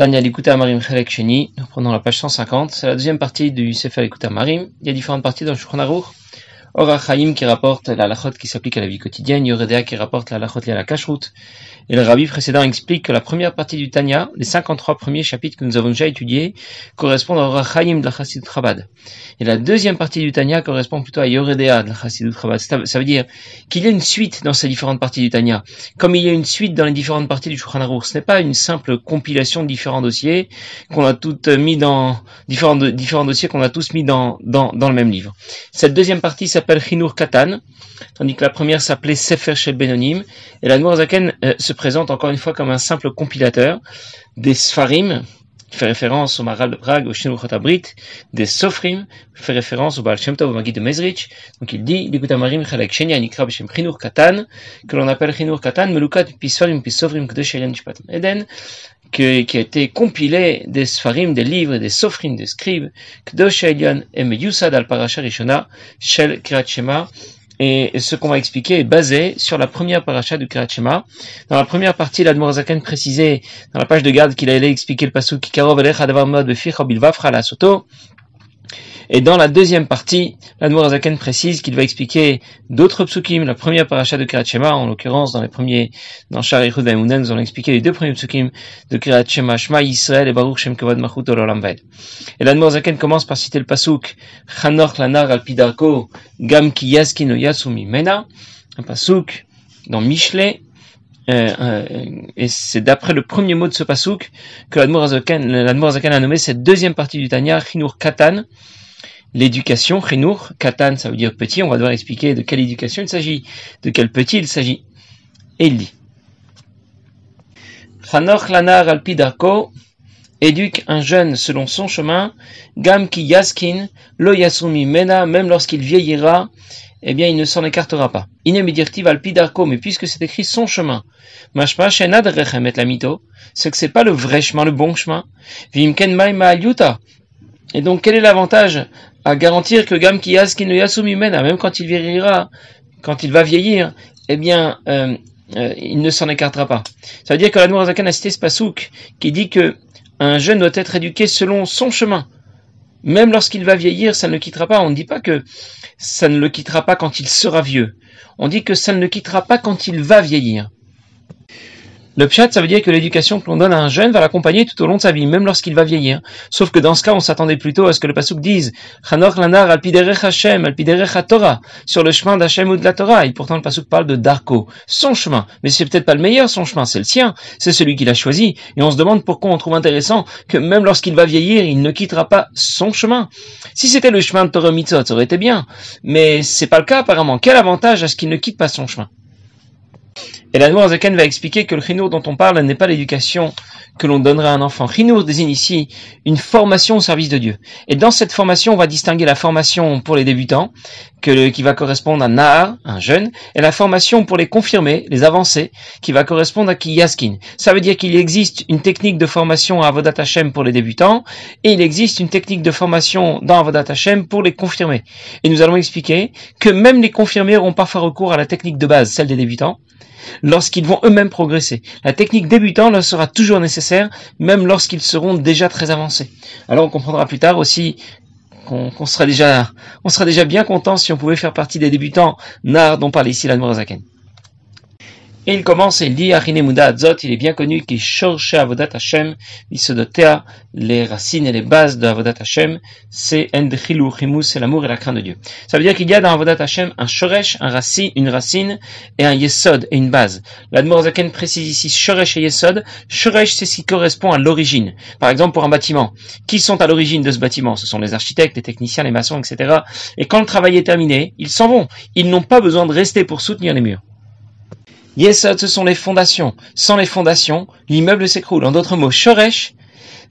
Tanya Likuta Marim Chelek Sheni, nous prenons la page 150, c'est la deuxième partie du Sefer Likuta Marim. Il y a différentes parties dans le Aruch. Chaim qui rapporte la lachot qui s'applique à la vie quotidienne, Yoredea qui rapporte la lachot liée à la kashrut. Et le rabbi précédent explique que la première partie du Tanya, les 53 premiers chapitres que nous avons déjà étudiés, correspondent à Chaim de la Chassidut Chabad. Et la deuxième partie du Tanya correspond plutôt à Yoredea de la Chassidut Chabad. Ça veut dire qu'il y a une suite dans ces différentes parties du Tanya, comme il y a une suite dans les différentes parties du Shulchan Aruch. Ce n'est pas une simple compilation de différents dossiers qu'on a toutes mis dans différents, différents dossiers qu'on a tous mis dans, dans, dans le même livre. Cette deuxième partie s'appelle Chinur Katan, tandis que la première s'appelait Sefer Shel Benonim, et la Zaken euh, se présente encore une fois comme un simple compilateur des Sfarim, qui fait référence au Maral de Prague, au Shinur Chotabrit, des Sofrim, qui fait référence au Baal Shem Tov, au Magid de Mezrich. Donc il dit, Likutamarim Chalek Shenya Nikra B'Shem Chinur Katan, que l'on appelle Chinur Katan, Melukat Pisfarim Pisofrim Kdosh Elen Shpatam Eden, qui a été compilé des Sfarim, des livres, des Sofrim, des scribes, Kdosh Elion et Yusad al Parasha Rishona, Shel Kirat Shema, et ce qu'on va expliquer est basé sur la première paracha du Kirachema. Dans la première partie, l'Admorazakan précisait dans la page de garde qu'il allait expliquer le passage Kikarov la soto. Et dans la deuxième partie, l'Admorazaken précise qu'il va expliquer d'autres psukim, la première paracha de Kirat Shema, en l'occurrence dans les premiers, dans Shari Vaimunen, nous allons expliquer les deux premiers psukim de Kirat Shema, Shema Yisrael et Baruch Shem Kavod Machut Olam Et l'Admorazaken commence par citer le pasuk, Chanor Lanar al Pidarko, Gam Ki Yasumi Mena, un pasuk dans Michelet, euh, euh, et c'est d'après le premier mot de ce pasuk que l'Admorazaken a nommé cette deuxième partie du Tanya, Chinur Katan, l'éducation, Chenour, Katan, ça veut dire petit, on va devoir expliquer de quelle éducation il s'agit, de quel petit il s'agit. Et il dit, Chanoch lanar alpidarko, éduque un jeune selon son chemin, gam ki yaskin, lo yasumi mena, même lorsqu'il vieillira, eh bien il ne s'en écartera pas. Inémédirtiv alpidarko, mais puisque c'est écrit son chemin, mashma shenad rechem et la mito, c'est que c'est pas le vrai chemin, le bon chemin. Vimken maima Et donc quel est l'avantage à garantir que Gam Kiyaskin Yasumi Mena, même quand il vieillira, quand il va vieillir, eh bien, euh, euh, il ne s'en écartera pas. Ça veut dire que la Nourazakan a cité ce pasouk qui dit que un jeune doit être éduqué selon son chemin. Même lorsqu'il va vieillir, ça ne le quittera pas. On ne dit pas que ça ne le quittera pas quand il sera vieux. On dit que ça ne le quittera pas quand il va vieillir. Le pshat, ça veut dire que l'éducation que l'on donne à un jeune va l'accompagner tout au long de sa vie, même lorsqu'il va vieillir. Sauf que dans ce cas, on s'attendait plutôt à ce que le pasuk dise Chanor lanar al Hashem, al Torah, sur le chemin d'Hashem ou de la Torah. Et pourtant, le pasuk parle de Darko, son chemin. Mais c'est peut-être pas le meilleur, son chemin, c'est le sien. C'est celui qu'il a choisi. Et on se demande pourquoi on trouve intéressant que même lorsqu'il va vieillir, il ne quittera pas son chemin. Si c'était le chemin de Torah ça aurait été bien. Mais c'est pas le cas, apparemment. Quel avantage à ce qu'il ne quitte pas son chemin? Et la Zaken va expliquer que le chinour dont on parle n'est pas l'éducation que l'on donnerait à un enfant. Chinour désigne ici une formation au service de Dieu. Et dans cette formation, on va distinguer la formation pour les débutants, qui va correspondre à Nahar, un jeune, et la formation pour les confirmés, les avancés, qui va correspondre à Kiyaskin. Ça veut dire qu'il existe une technique de formation à Avodat Hashem pour les débutants, et il existe une technique de formation dans Avodat Hashem pour les confirmés. Et nous allons expliquer que même les confirmés auront parfois recours à la technique de base, celle des débutants, lorsqu'ils vont eux-mêmes progresser. La technique débutant leur sera toujours nécessaire, même lorsqu'ils seront déjà très avancés. Alors on comprendra plus tard aussi qu'on sera déjà, on sera déjà bien content si on pouvait faire partie des débutants nar dont parle ici la Zaken. Il commence et il dit, il est bien connu qu'il cherche Avodat Hashem, dotea les racines et les bases de Avodat Hashem, c'est Chimus, c'est l'amour et la crainte de Dieu. Ça veut dire qu'il y a dans Avodat Hashem un Shoresh, un racine, une racine, et un Yesod, et une base. L'Admor précise ici Shoresh et Yesod. Shoresh, c'est ce qui correspond à l'origine. Par exemple, pour un bâtiment. Qui sont à l'origine de ce bâtiment? Ce sont les architectes, les techniciens, les maçons, etc. Et quand le travail est terminé, ils s'en vont. Ils n'ont pas besoin de rester pour soutenir les murs. Yesod, ce sont les fondations. Sans les fondations, l'immeuble s'écroule. En d'autres mots, Shoresh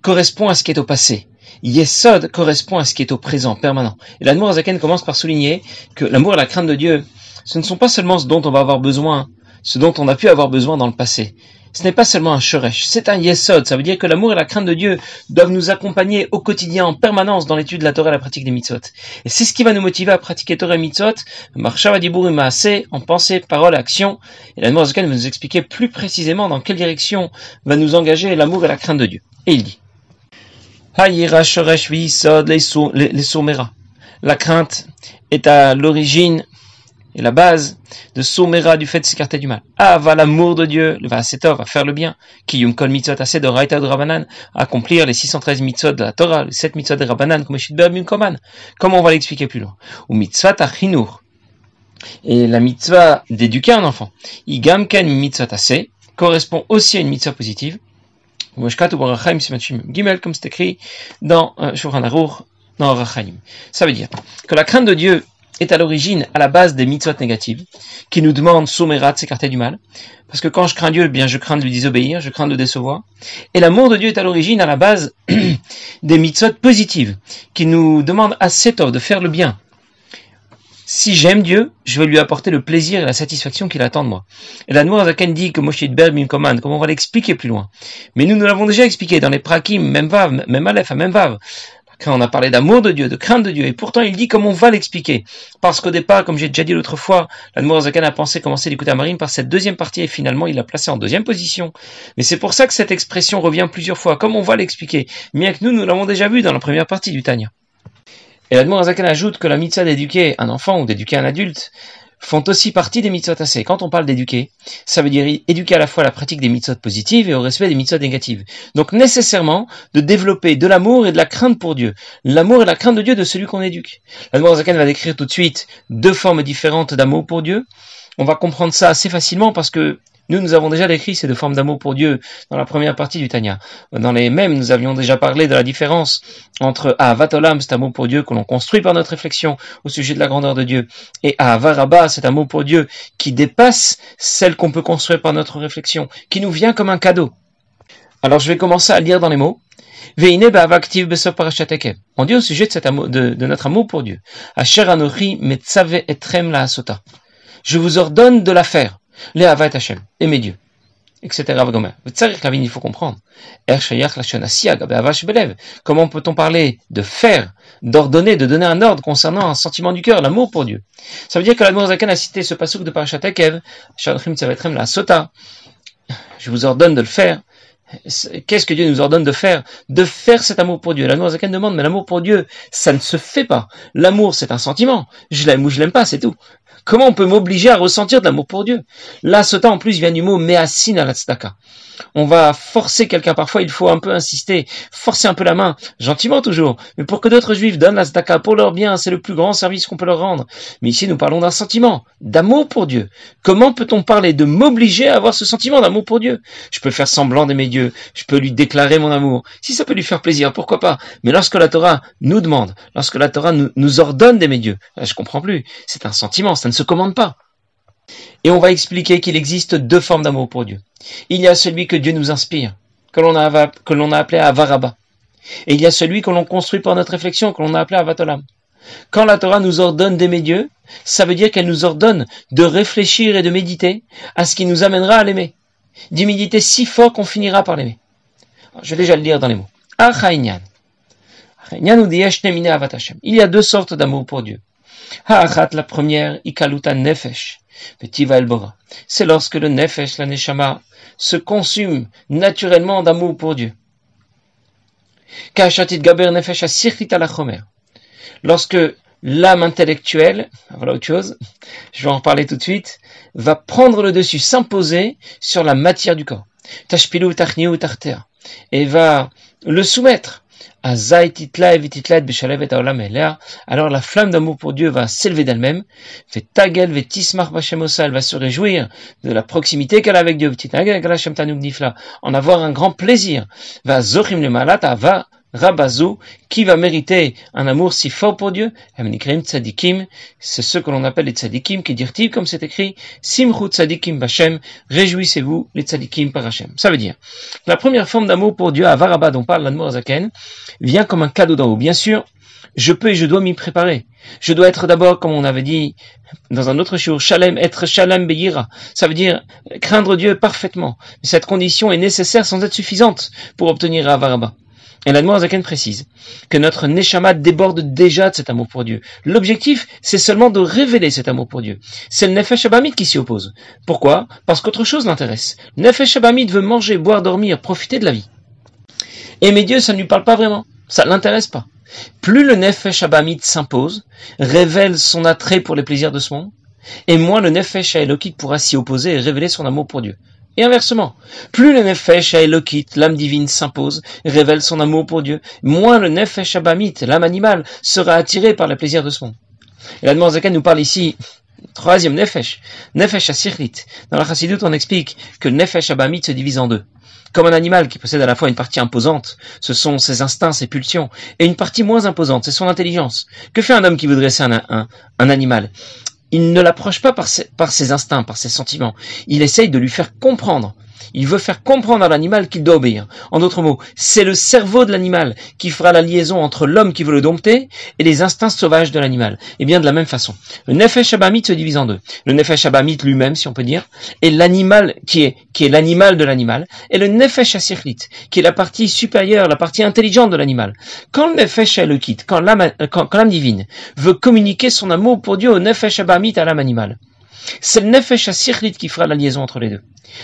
correspond à ce qui est au passé. Yesod correspond à ce qui est au présent, permanent. Et l'amour Zaken commence par souligner que l'amour et la crainte de Dieu, ce ne sont pas seulement ce dont on va avoir besoin, ce dont on a pu avoir besoin dans le passé. ce n'est pas seulement un shoresh, c'est un yesod. Ça veut dire que l'amour et la crainte de Dieu doivent nous accompagner au quotidien, en permanence, dans l'étude de la Torah et la pratique des mitzvot. Et c'est ce qui va nous motiver à pratiquer Torah et mitzvot, marchavadibur assez en pensée, parole, action. Et la Zaken va nous expliquer plus précisément dans quelle direction va nous engager l'amour et la crainte de Dieu. Et il dit, La crainte est à l'origine et la base de Soumera du fait de s'écarter du mal. Ah, va l'amour de Dieu, va va faire le bien, qui yum kol mitzvot assez de raita de accomplir les 613 mitzvot de la Torah, les 7 mitzvot de Rabanan, comme Koman. Comment on va l'expliquer plus loin? Ou mitzvot achinur. Et la mitzvah d'éduquer un enfant. Igam ken mitzvot assez, correspond aussi à une mitzvah positive. Gimel, comme c'est écrit dans euh, Shulchan Aruch, dans Rachaim. Ça veut dire que la crainte de Dieu est à l'origine, à la base des mitzvot négatives, qui nous demandent soumérat de s'écarter du mal. Parce que quand je crains Dieu, eh bien je crains de lui désobéir, je crains de le décevoir. Et l'amour de Dieu est à l'origine, à la base des mitzvot positives, qui nous demandent assez tôt de faire le bien. Si j'aime Dieu, je vais lui apporter le plaisir et la satisfaction qu'il attend de moi. Et la Zaken dit que Moshe Berb commande, comme on va l'expliquer plus loin. Mais nous, nous l'avons déjà expliqué dans les prakim, même vav, même aleph, même vav. Quand on a parlé d'amour de Dieu, de crainte de Dieu, et pourtant il dit comme on va l'expliquer. Parce qu'au départ, comme j'ai déjà dit l'autre fois, l'Admour Zakan a pensé commencer d'écouter à Marine par cette deuxième partie, et finalement il l'a placé en deuxième position. Mais c'est pour ça que cette expression revient plusieurs fois, comme on va l'expliquer, bien que nous, nous l'avons déjà vu dans la première partie du Tanya. Et l'Admour Zakan ajoute que la mitzvah d'éduquer un enfant ou d'éduquer un adulte, font aussi partie des mitzvot assez. Quand on parle d'éduquer, ça veut dire éduquer à la fois à la pratique des mitzvot positives et au respect des mitzvot négatives. Donc nécessairement de développer de l'amour et de la crainte pour Dieu. L'amour et la crainte de Dieu de celui qu'on éduque. La Zakan va décrire tout de suite deux formes différentes d'amour pour Dieu. On va comprendre ça assez facilement parce que nous, nous avons déjà décrit ces deux formes d'amour pour Dieu dans la première partie du Tanya. Dans les mêmes, nous avions déjà parlé de la différence entre Avatolam, cet amour pour Dieu que l'on construit par notre réflexion au sujet de la grandeur de Dieu, et Avaraba, cet amour pour Dieu qui dépasse celle qu'on peut construire par notre réflexion, qui nous vient comme un cadeau. Alors je vais commencer à lire dans les mots. On dit au sujet de, cet amour, de, notre amour pour Dieu. Je vous ordonne de la faire. Les Havat Hashem, aimer Dieu, etc. Il faut comprendre. Comment peut-on parler de faire, d'ordonner, de donner un ordre concernant un sentiment du cœur, l'amour pour Dieu? Ça veut dire que l'Admour Zakan a cité ce pasuk de Parashat Ekev, la Sota. Je vous ordonne de le faire. Qu'est-ce que Dieu nous ordonne de faire? De faire cet amour pour Dieu. L'Admour Zakan demande, mais l'amour pour Dieu, ça ne se fait pas. L'amour, c'est un sentiment. Je l'aime ou je l'aime pas, c'est tout. Comment on peut m'obliger à ressentir de l'amour pour Dieu? Là, ce temps en plus vient du mot measin al On va forcer quelqu'un parfois, il faut un peu insister, forcer un peu la main, gentiment toujours, mais pour que d'autres juifs donnent la pour leur bien, c'est le plus grand service qu'on peut leur rendre. Mais ici, nous parlons d'un sentiment, d'amour pour Dieu. Comment peut-on parler de m'obliger à avoir ce sentiment d'amour pour Dieu? Je peux faire semblant d'aimer Dieu, je peux lui déclarer mon amour. Si ça peut lui faire plaisir, pourquoi pas? Mais lorsque la Torah nous demande, lorsque la Torah nous, ordonne d'aimer Dieu, je comprends plus. C'est un sentiment, ça se commande pas. Et on va expliquer qu'il existe deux formes d'amour pour Dieu. Il y a celui que Dieu nous inspire, que l'on a, appelé Avaraba. Et il y a celui que l'on construit par notre réflexion, que l'on a appelé Avatolam. Quand la Torah nous ordonne d'aimer Dieu, ça veut dire qu'elle nous ordonne de réfléchir et de méditer à ce qui nous amènera à l'aimer. D'y méditer si fort qu'on finira par l'aimer. Je vais déjà le lire dans les mots. Il y a deux sortes d'amour pour Dieu. Ha'achat, la première, ikaluta nefesh, petiva elbora. C'est lorsque le nefesh, la neshama, se consume naturellement d'amour pour Dieu. Ka'achatit gaber nefesh la chomer. Lorsque l'âme intellectuelle, voilà autre chose, je vais en parler tout de suite, va prendre le dessus, s'imposer sur la matière du corps. Tashpilu tachniu tarter. Et va le soumettre alors la flamme d'amour pour Dieu va s'élever d'elle-même, elle va se réjouir de la proximité qu'elle a avec Dieu, en avoir un grand plaisir, va zochim le malata, va Rabazou, qui va mériter un amour si fort pour Dieu c'est ce que l'on appelle les tzadikim, qui dit comme c'est écrit, Simchu tzadikim bashem, réjouissez-vous les tzadikim par Hashem. Ça veut dire, la première forme d'amour pour Dieu, à Varaba dont parle l'Admour Zaken, vient comme un cadeau d'en haut. Bien sûr, je peux et je dois m'y préparer. Je dois être d'abord, comme on avait dit dans un autre jour, shalem, être shalem beyira. Ça veut dire craindre Dieu parfaitement. Mais cette condition est nécessaire sans être suffisante pour obtenir Avaraba. Et la Zaken précise que notre Neshama déborde déjà de cet amour pour Dieu. L'objectif, c'est seulement de révéler cet amour pour Dieu. C'est le Nefesh Abamid qui s'y oppose. Pourquoi? Parce qu'autre chose l'intéresse. Le Nefesh Abamid veut manger, boire, dormir, profiter de la vie. Aimer Dieu, ça ne lui parle pas vraiment. Ça ne l'intéresse pas. Plus le Nefesh Abamid s'impose, révèle son attrait pour les plaisirs de ce monde, et moins le Nefesh Elokit pourra s'y opposer et révéler son amour pour Dieu. Et inversement, plus le Nefesh Elokit, l'âme divine, s'impose, révèle son amour pour Dieu, moins le Nefesh Abamit, l'âme animale, sera attiré par les plaisirs de ce monde. Et la Zaken nous parle ici Troisième Nefesh, Nefesh Asirlit. Dans la Chassidut, on explique que le Nefesh Abamit se divise en deux. Comme un animal qui possède à la fois une partie imposante, ce sont ses instincts, ses pulsions, et une partie moins imposante, c'est son intelligence. Que fait un homme qui voudrait dresser un, un, un animal? Il ne l'approche pas par ses instincts, par ses sentiments. Il essaye de lui faire comprendre il veut faire comprendre à l'animal qu'il doit obéir. En d'autres mots, c'est le cerveau de l'animal qui fera la liaison entre l'homme qui veut le dompter et les instincts sauvages de l'animal. Et bien de la même façon. Le Nefesh Abamit se divise en deux. Le Nefesh Abamit lui-même, si on peut dire, est l'animal qui est, l'animal de l'animal, et le Nefesh Asirlit, qui est la partie supérieure, la partie intelligente de l'animal. Quand le Nefesh le quitte, quand l'âme, quand, l'âme divine veut communiquer son amour pour Dieu au Nefesh Abamit à l'âme animale, c'est le Nefesh Asirlit qui fera la liaison entre les deux.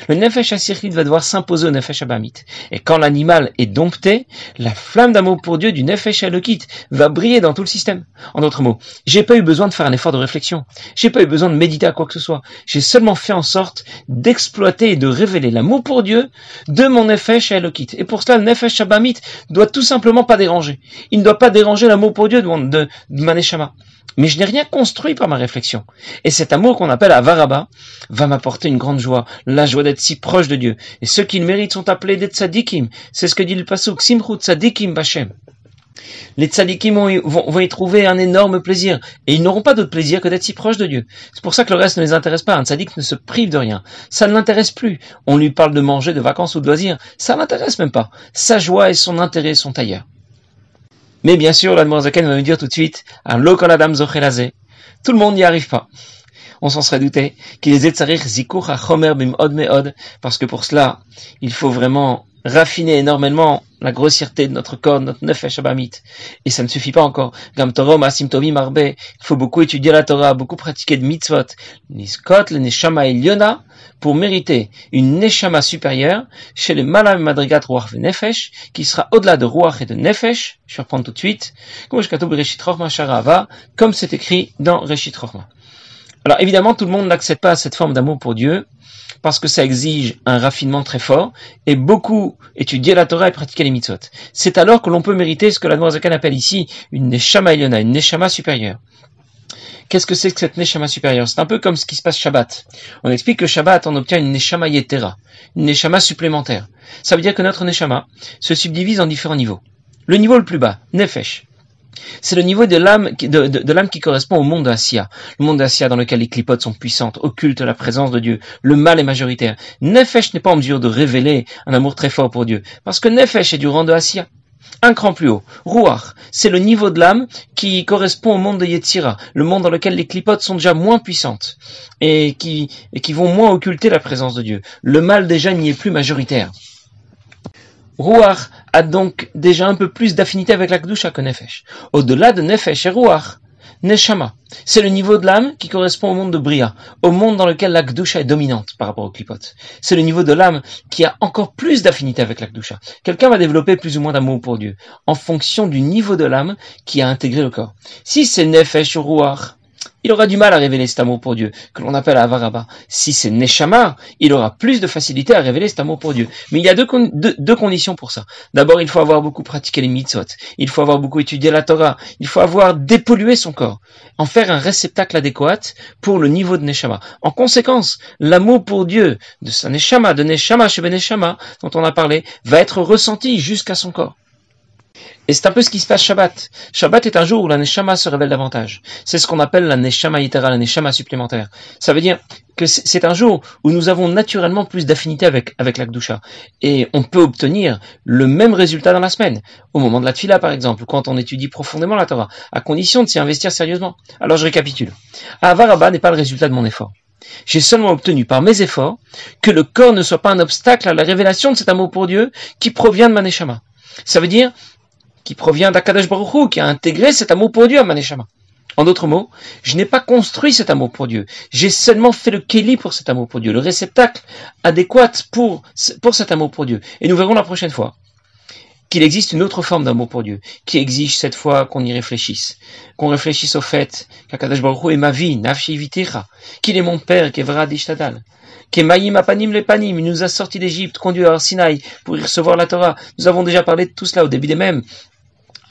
Le Nefesh Asirlit va devoir s'imposer au Nefesh Abamit. Et quand l'animal est dompté, la flamme d'amour pour Dieu du Nefesh Alokit va briller dans tout le système. En d'autres mots, j'ai pas eu besoin de faire un effort de réflexion. J'ai pas eu besoin de méditer à quoi que ce soit. J'ai seulement fait en sorte d'exploiter et de révéler l'amour pour Dieu de mon Nefesh Alokit. Et pour cela, le Nefesh Abamit doit tout simplement pas déranger. Il ne doit pas déranger l'amour pour Dieu de, mon, de, mais je n'ai rien construit par ma réflexion. Et cet amour qu'on appelle Avaraba va m'apporter une grande joie, la joie d'être si proche de Dieu. Et ceux qui le méritent sont appelés des tzadikim. C'est ce que dit le pasuk, Simchut tzadikim Bashem. Les tzadikim vont, y trouver un énorme plaisir. Et ils n'auront pas d'autre plaisir que d'être si proches de Dieu. C'est pour ça que le reste ne les intéresse pas. Un tzadik ne se prive de rien. Ça ne l'intéresse plus. On lui parle de manger, de vacances ou de loisirs. Ça l'intéresse même pas. Sa joie et son intérêt sont ailleurs. Mais bien sûr, l'Admorazaken va me dire tout de suite, un adam zochelazé. Tout le monde n'y arrive pas. On s'en serait douté. Parce que pour cela, il faut vraiment raffiner énormément la grossièreté de notre corps, notre nefesh abamit. Et ça ne suffit pas encore. Gam torom marbe. Il faut beaucoup étudier la Torah, beaucoup pratiquer de mitzvot. Niskot le neshama eliona pour mériter une neshama supérieure chez les malam madrigat ruach nefesh, qui sera au-delà de ruach et de nefesh. Je vais tout de suite. Comme c'est écrit dans Reshit Alors évidemment, tout le monde n'accepte pas cette forme d'amour pour Dieu parce que ça exige un raffinement très fort et beaucoup étudier la Torah et pratiquer les mitzvot. C'est alors que l'on peut mériter ce que la Zakan appelle ici une neshama une neshama supérieure. Qu'est-ce que c'est que cette neshama supérieure? C'est un peu comme ce qui se passe Shabbat. On explique que Shabbat, on obtient une neshama yetera, une neshama supplémentaire. Ça veut dire que notre neshama se subdivise en différents niveaux. Le niveau le plus bas, nefesh, c'est le niveau de l'âme qui correspond au monde d'Assia. Le monde d'Assia dans lequel les clipotes sont puissantes, occultent la présence de Dieu. Le mal est majoritaire. Nefesh n'est pas en mesure de révéler un amour très fort pour Dieu. Parce que Nefesh est du rang de Assia. Un cran plus haut. Ruach, c'est le niveau de l'âme qui correspond au monde de Yetzira, le monde dans lequel les clipotes sont déjà moins puissantes et qui, vont moins occulter la présence de Dieu. Le mal déjà n'y est plus majoritaire. Ruach a donc déjà un peu plus d'affinité avec la Kdusha que Nefesh. Au-delà de Nefesh et Ruach, Neshama, c'est le niveau de l'âme qui correspond au monde de Bria, au monde dans lequel la Kdusha est dominante par rapport au Klipot. C'est le niveau de l'âme qui a encore plus d'affinité avec la. Quelqu'un va développer plus ou moins d'amour pour Dieu, en fonction du niveau de l'âme qui a intégré le corps. Si c'est Nefesh ou Ruach, il aura du mal à révéler cet amour pour Dieu, que l'on appelle Avaraba. Si c'est Neshama, il aura plus de facilité à révéler cet amour pour Dieu. Mais il y a deux, conditions pour ça. D'abord, il faut avoir beaucoup pratiqué les mitzvot. Il faut avoir beaucoup étudié la Torah. Il faut avoir dépollué son corps. En faire un réceptacle adéquat pour le niveau de Neshama. En conséquence, l'amour pour Dieu de sa Neshama, de Neshama chez Neshama, dont on a parlé, va être ressenti jusqu'à son corps. Et c'est un peu ce qui se passe Shabbat. Shabbat est un jour où la Neshama se révèle davantage. C'est ce qu'on appelle la Neshama Yitera, la Neshama supplémentaire. Ça veut dire que c'est un jour où nous avons naturellement plus d'affinité avec, avec la Kdusha. Et on peut obtenir le même résultat dans la semaine. Au moment de la Tfila, par exemple, quand on étudie profondément la Torah, à condition de s'y investir sérieusement. Alors je récapitule. Avaraba n'est pas le résultat de mon effort. J'ai seulement obtenu par mes efforts que le corps ne soit pas un obstacle à la révélation de cet amour pour Dieu qui provient de Maneshama. Ça veut dire qui provient d'Akadosh Baruch qui a intégré cet amour pour Dieu à Maneshama. En d'autres mots, je n'ai pas construit cet amour pour Dieu. J'ai seulement fait le keli pour cet amour pour Dieu, le réceptacle adéquat pour, cet amour pour Dieu. Et nous verrons la prochaine fois qu'il existe une autre forme d'amour pour Dieu, qui exige cette fois qu'on y réfléchisse, qu'on réfléchisse au fait qu'Akadosh Baruch est ma vie, nafshi qu'il est mon père, qu'Evra Dishtadal, qu'Emaïm apanim le panim, il nous a sortis d'Égypte, conduit à Sinaï pour y recevoir la Torah. Nous avons déjà parlé de tout cela au début des mêmes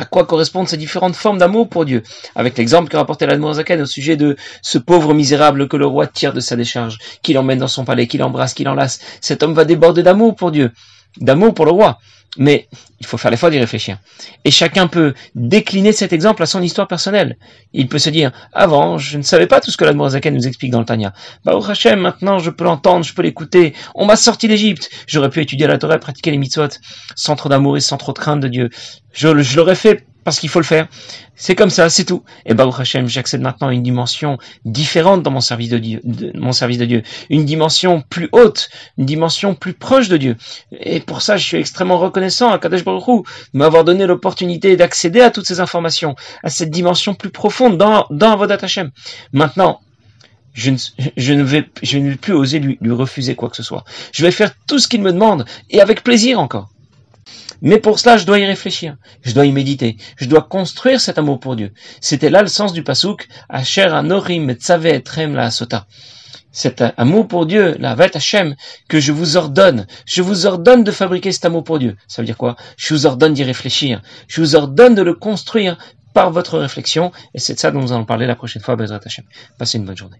à quoi correspondent ces différentes formes d'amour pour Dieu, avec l'exemple que rapportait l'Admorazaken au sujet de ce pauvre misérable que le roi tire de sa décharge, qu'il emmène dans son palais, qu'il embrasse, qu'il enlace. Cet homme va déborder d'amour pour Dieu, d'amour pour le roi. Mais il faut faire l'effort d'y réfléchir. Et chacun peut décliner cet exemple à son histoire personnelle. Il peut se dire, avant, je ne savais pas tout ce que l'Admorazaken nous explique dans le Tanya. Bah, au Hachem, maintenant, je peux l'entendre, je peux l'écouter. On m'a sorti d'Égypte. J'aurais pu étudier la Torah, pratiquer les mitzvot, sans trop d'amour et sans trop de crainte de Dieu. Je, je l'aurais fait parce qu'il faut le faire. C'est comme ça, c'est tout. Et Baruch Hashem, j'accède maintenant à une dimension différente dans mon service de Dieu, mon service de Dieu, une dimension plus haute, une dimension plus proche de Dieu. Et pour ça, je suis extrêmement reconnaissant à Kadesh Baruch Hu de m'avoir donné l'opportunité d'accéder à toutes ces informations, à cette dimension plus profonde dans dans Avodat Hashem. Maintenant, je ne, je ne, vais, je ne vais plus oser lui, lui refuser quoi que ce soit. Je vais faire tout ce qu'il me demande, et avec plaisir encore. Mais pour cela, je dois y réfléchir, je dois y méditer, je dois construire cet amour pour Dieu. C'était là le sens du pasouk, Asher anorim etrem la sota. Cet amour pour Dieu, la vet Hashem, que je vous ordonne, je vous ordonne de fabriquer cet amour pour Dieu. Ça veut dire quoi? Je vous ordonne d'y réfléchir, je vous ordonne de le construire par votre réflexion, et c'est de ça dont nous allons parler la prochaine fois, Bezrat Hashem. Passez une bonne journée.